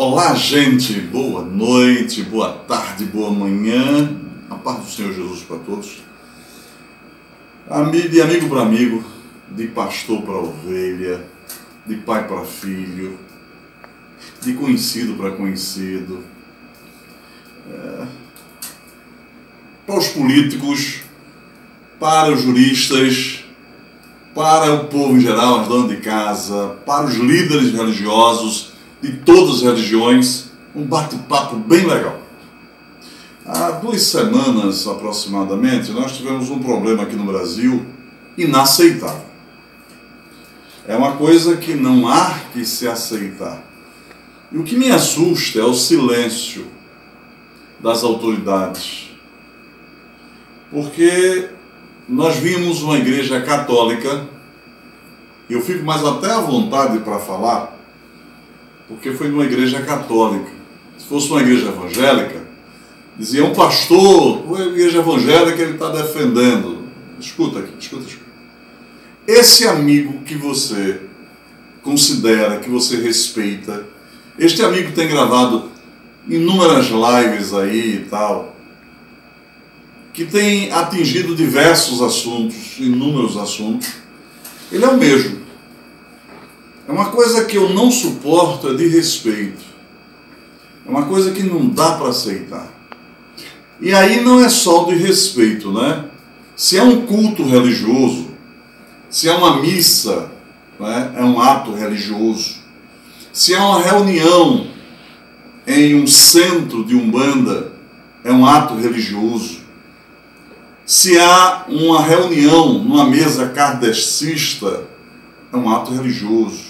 Olá, gente, boa noite, boa tarde, boa manhã. A paz do Senhor Jesus para todos. De amigo para amigo, de pastor para ovelha, de pai para filho, de conhecido para conhecido, é, para os políticos, para os juristas, para o povo em geral, as donas de casa, para os líderes religiosos de todas as religiões, um bate-papo bem legal. Há duas semanas aproximadamente, nós tivemos um problema aqui no Brasil inaceitável. É uma coisa que não há que se aceitar. E o que me assusta é o silêncio das autoridades. Porque nós vimos uma igreja católica, e eu fico mais até à vontade para falar, porque foi numa igreja católica. Se fosse uma igreja evangélica, dizia um pastor, uma igreja evangélica ele está defendendo. Escuta aqui, escuta, escuta. Esse amigo que você considera, que você respeita, este amigo tem gravado inúmeras lives aí e tal, que tem atingido diversos assuntos, inúmeros assuntos, ele é o mesmo. É uma coisa que eu não suporto é de respeito. É uma coisa que não dá para aceitar. E aí não é só de respeito, né? Se é um culto religioso, se é uma missa, né? é um ato religioso, se é uma reunião em um centro de umbanda, é um ato religioso se há uma reunião numa mesa kardecista, é um ato religioso.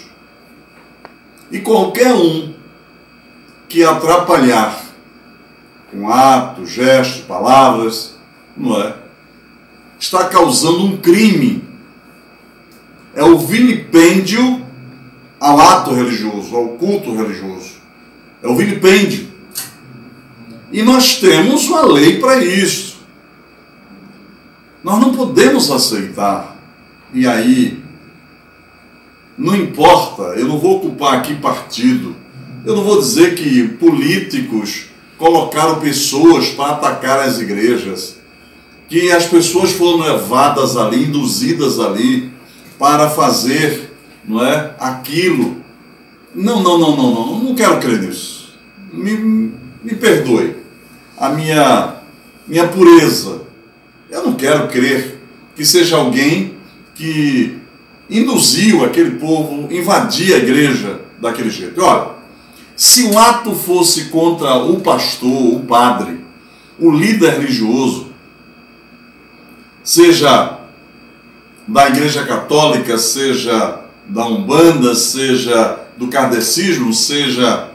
E qualquer um que atrapalhar com ato, gesto, palavras, não é? Está causando um crime. É o vilipêndio ao ato religioso, ao culto religioso. É o vilipêndio. E nós temos uma lei para isso. Nós não podemos aceitar. E aí, não importa, eu não vou ocupar aqui partido, eu não vou dizer que políticos colocaram pessoas para atacar as igrejas, que as pessoas foram levadas ali, induzidas ali, para fazer não é, aquilo. Não, não, não, não, não, não quero crer nisso. Me, me perdoe. A minha, minha pureza eu não quero crer que seja alguém que induziu aquele povo invadir a igreja daquele jeito. Olha, se o ato fosse contra o pastor, o padre, o líder religioso, seja da Igreja Católica, seja da Umbanda, seja do kardecismo, seja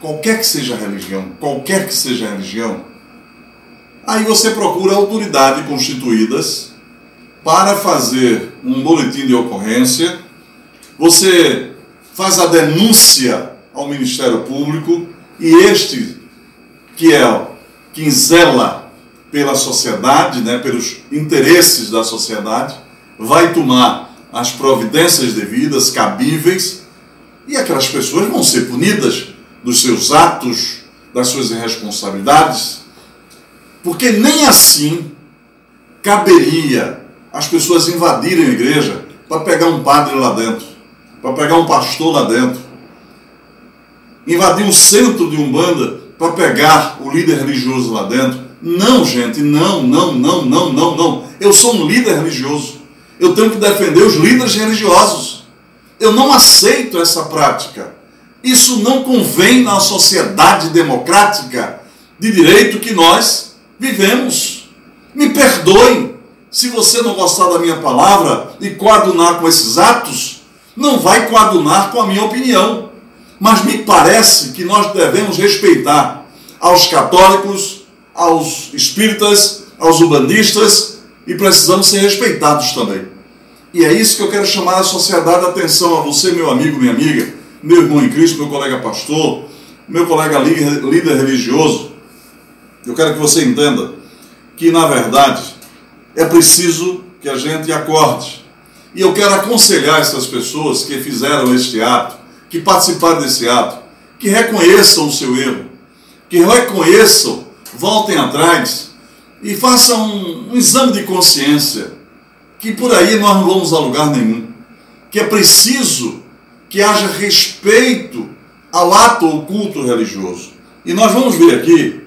qualquer que seja a religião, qualquer que seja a religião, Aí você procura autoridades constituídas para fazer um boletim de ocorrência, você faz a denúncia ao Ministério Público e este, que é quem zela pela sociedade, né, pelos interesses da sociedade, vai tomar as providências devidas, cabíveis, e aquelas pessoas vão ser punidas dos seus atos, das suas irresponsabilidades, porque nem assim caberia as pessoas invadirem a igreja para pegar um padre lá dentro, para pegar um pastor lá dentro. Invadir um centro de Umbanda para pegar o líder religioso lá dentro. Não, gente, não, não, não, não, não, não. Eu sou um líder religioso. Eu tenho que defender os líderes religiosos. Eu não aceito essa prática. Isso não convém na sociedade democrática de direito que nós vivemos. Me perdoe se você não gostar da minha palavra e coadunar com esses atos, não vai coadunar com a minha opinião. Mas me parece que nós devemos respeitar aos católicos, aos espíritas, aos ubandistas e precisamos ser respeitados também. E é isso que eu quero chamar a sociedade a atenção a você, meu amigo, minha amiga, meu irmão em Cristo, meu colega pastor, meu colega líder religioso, eu quero que você entenda que, na verdade, é preciso que a gente acorde. E eu quero aconselhar essas pessoas que fizeram este ato, que participaram desse ato, que reconheçam o seu erro, que reconheçam, voltem atrás e façam um, um exame de consciência, que por aí nós não vamos a lugar nenhum, que é preciso que haja respeito ao ato ou culto religioso. E nós vamos ver aqui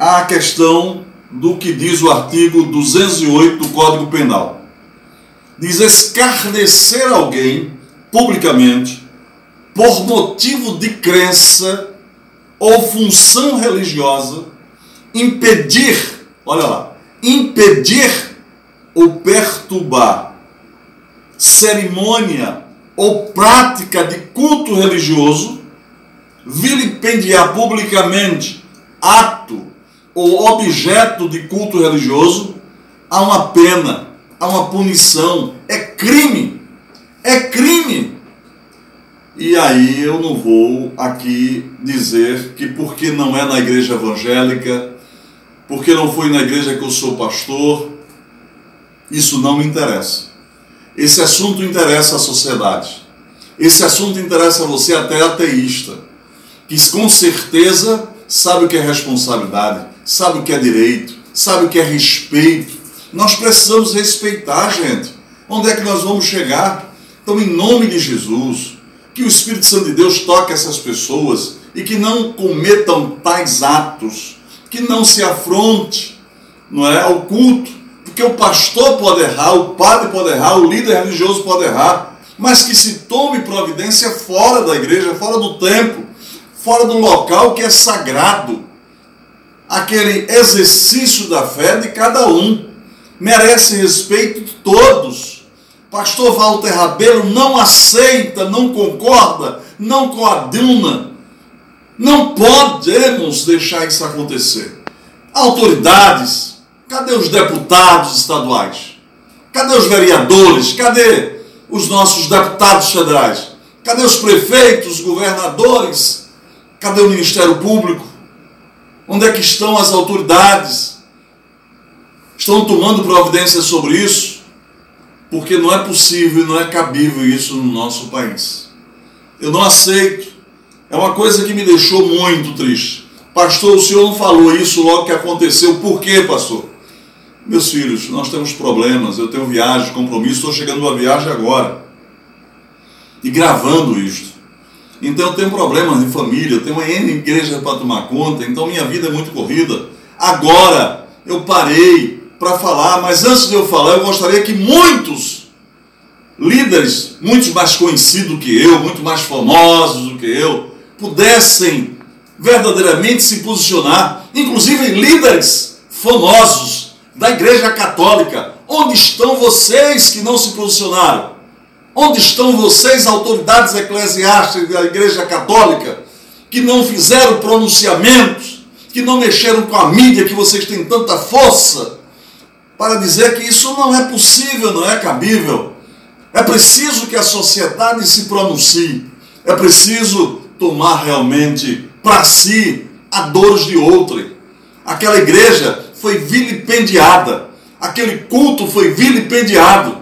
a questão do que diz o artigo 208 do Código Penal. Diz escarnecer alguém publicamente por motivo de crença ou função religiosa, impedir, olha lá, impedir ou perturbar cerimônia ou prática de culto religioso, vilipendiar publicamente ato ou objeto de culto religioso, há uma pena, há uma punição, é crime. É crime. E aí eu não vou aqui dizer que porque não é na igreja evangélica, porque não foi na igreja que eu sou pastor, isso não me interessa. Esse assunto interessa a sociedade. Esse assunto interessa a você até ateísta, que com certeza sabe o que é responsabilidade, sabe o que é direito, sabe o que é respeito. Nós precisamos respeitar, gente. Onde é que nós vamos chegar? Então, em nome de Jesus, que o Espírito Santo de Deus toque essas pessoas e que não cometam tais atos, que não se afronte, não é, ao culto, porque o pastor pode errar, o padre pode errar, o líder religioso pode errar, mas que se tome providência fora da igreja, fora do templo, fora do local que é sagrado. Aquele exercício da fé de cada um merece respeito de todos. Pastor Walter Rabelo não aceita, não concorda, não coaduna. Não podemos deixar isso acontecer. Autoridades, cadê os deputados estaduais? Cadê os vereadores? Cadê os nossos deputados federais? Cadê os prefeitos, governadores? Cadê o Ministério Público? Onde é que estão as autoridades? Estão tomando providências sobre isso? Porque não é possível e não é cabível isso no nosso país. Eu não aceito. É uma coisa que me deixou muito triste. Pastor, o senhor não falou isso logo que aconteceu. Por quê, pastor? Meus filhos, nós temos problemas. Eu tenho viagem, compromisso. Estou chegando numa viagem agora. E gravando isto. Então eu tenho problemas de família, eu tenho uma N igreja para tomar conta, então minha vida é muito corrida. Agora eu parei para falar, mas antes de eu falar, eu gostaria que muitos líderes, muitos mais conhecidos que eu, muito mais famosos do que eu, pudessem verdadeiramente se posicionar, inclusive líderes famosos da Igreja Católica. Onde estão vocês que não se posicionaram? Onde estão vocês, autoridades eclesiásticas da Igreja Católica, que não fizeram pronunciamentos, que não mexeram com a mídia, que vocês têm tanta força, para dizer que isso não é possível, não é cabível? É preciso que a sociedade se pronuncie, é preciso tomar realmente para si a dores de outrem. Aquela igreja foi vilipendiada, aquele culto foi vilipendiado,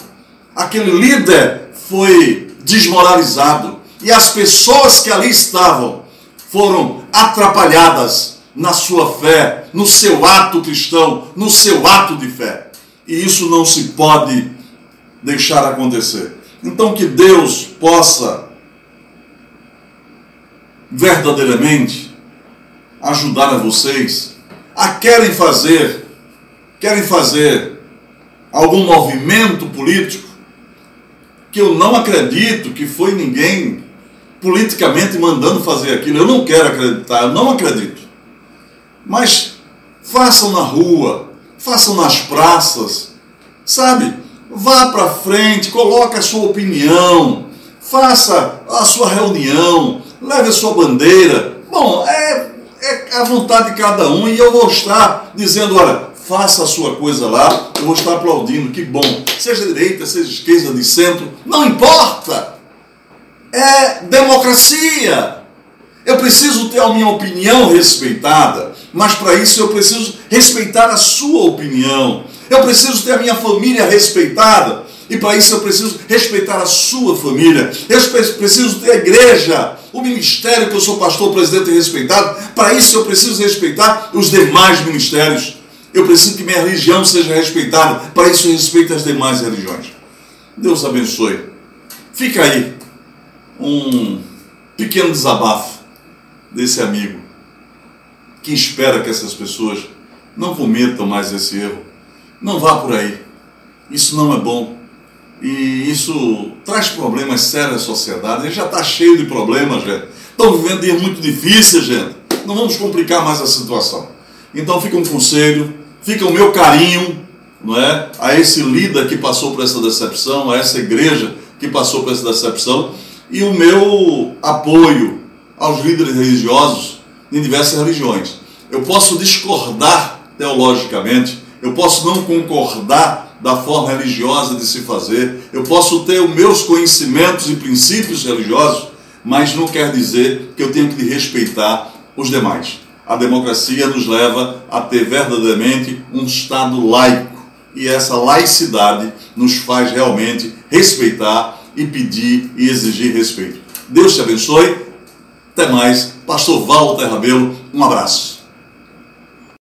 aquele líder foi desmoralizado e as pessoas que ali estavam foram atrapalhadas na sua fé, no seu ato cristão, no seu ato de fé. E isso não se pode deixar acontecer. Então, que Deus possa verdadeiramente ajudar a vocês a querem fazer, querem fazer algum movimento político, que eu não acredito que foi ninguém politicamente mandando fazer aquilo. Eu não quero acreditar, eu não acredito. Mas façam na rua, façam nas praças, sabe? Vá para frente, coloque a sua opinião, faça a sua reunião, leve a sua bandeira. Bom, é, é a vontade de cada um e eu vou estar dizendo, olha, faça a sua coisa lá, eu vou estar aplaudindo, que bom. Seja direita, seja esquerda, de centro, não importa. É democracia. Eu preciso ter a minha opinião respeitada, mas para isso eu preciso respeitar a sua opinião. Eu preciso ter a minha família respeitada. E para isso eu preciso respeitar a sua família. Eu preciso ter a igreja, o ministério que eu sou pastor, presidente e respeitado. Para isso eu preciso respeitar os demais ministérios. Eu preciso que minha religião seja respeitada. Para isso respeito as demais religiões. Deus abençoe. Fica aí um pequeno desabafo desse amigo que espera que essas pessoas não cometam mais esse erro. Não vá por aí. Isso não é bom. E isso traz problemas sérios à sociedade. Gente já está cheio de problemas, gente. Estão vivendo dias muito difíceis, gente. Não vamos complicar mais a situação. Então fica um conselho, fica o meu carinho, não é? A esse líder que passou por essa decepção, a essa igreja que passou por essa decepção, e o meu apoio aos líderes religiosos em diversas religiões. Eu posso discordar teologicamente, eu posso não concordar da forma religiosa de se fazer, eu posso ter os meus conhecimentos e princípios religiosos, mas não quer dizer que eu tenho que respeitar os demais. A democracia nos leva a ter verdadeiramente um Estado laico e essa laicidade nos faz realmente respeitar e pedir e exigir respeito. Deus te abençoe. Até mais. Pastor Walter Rabelo, um abraço.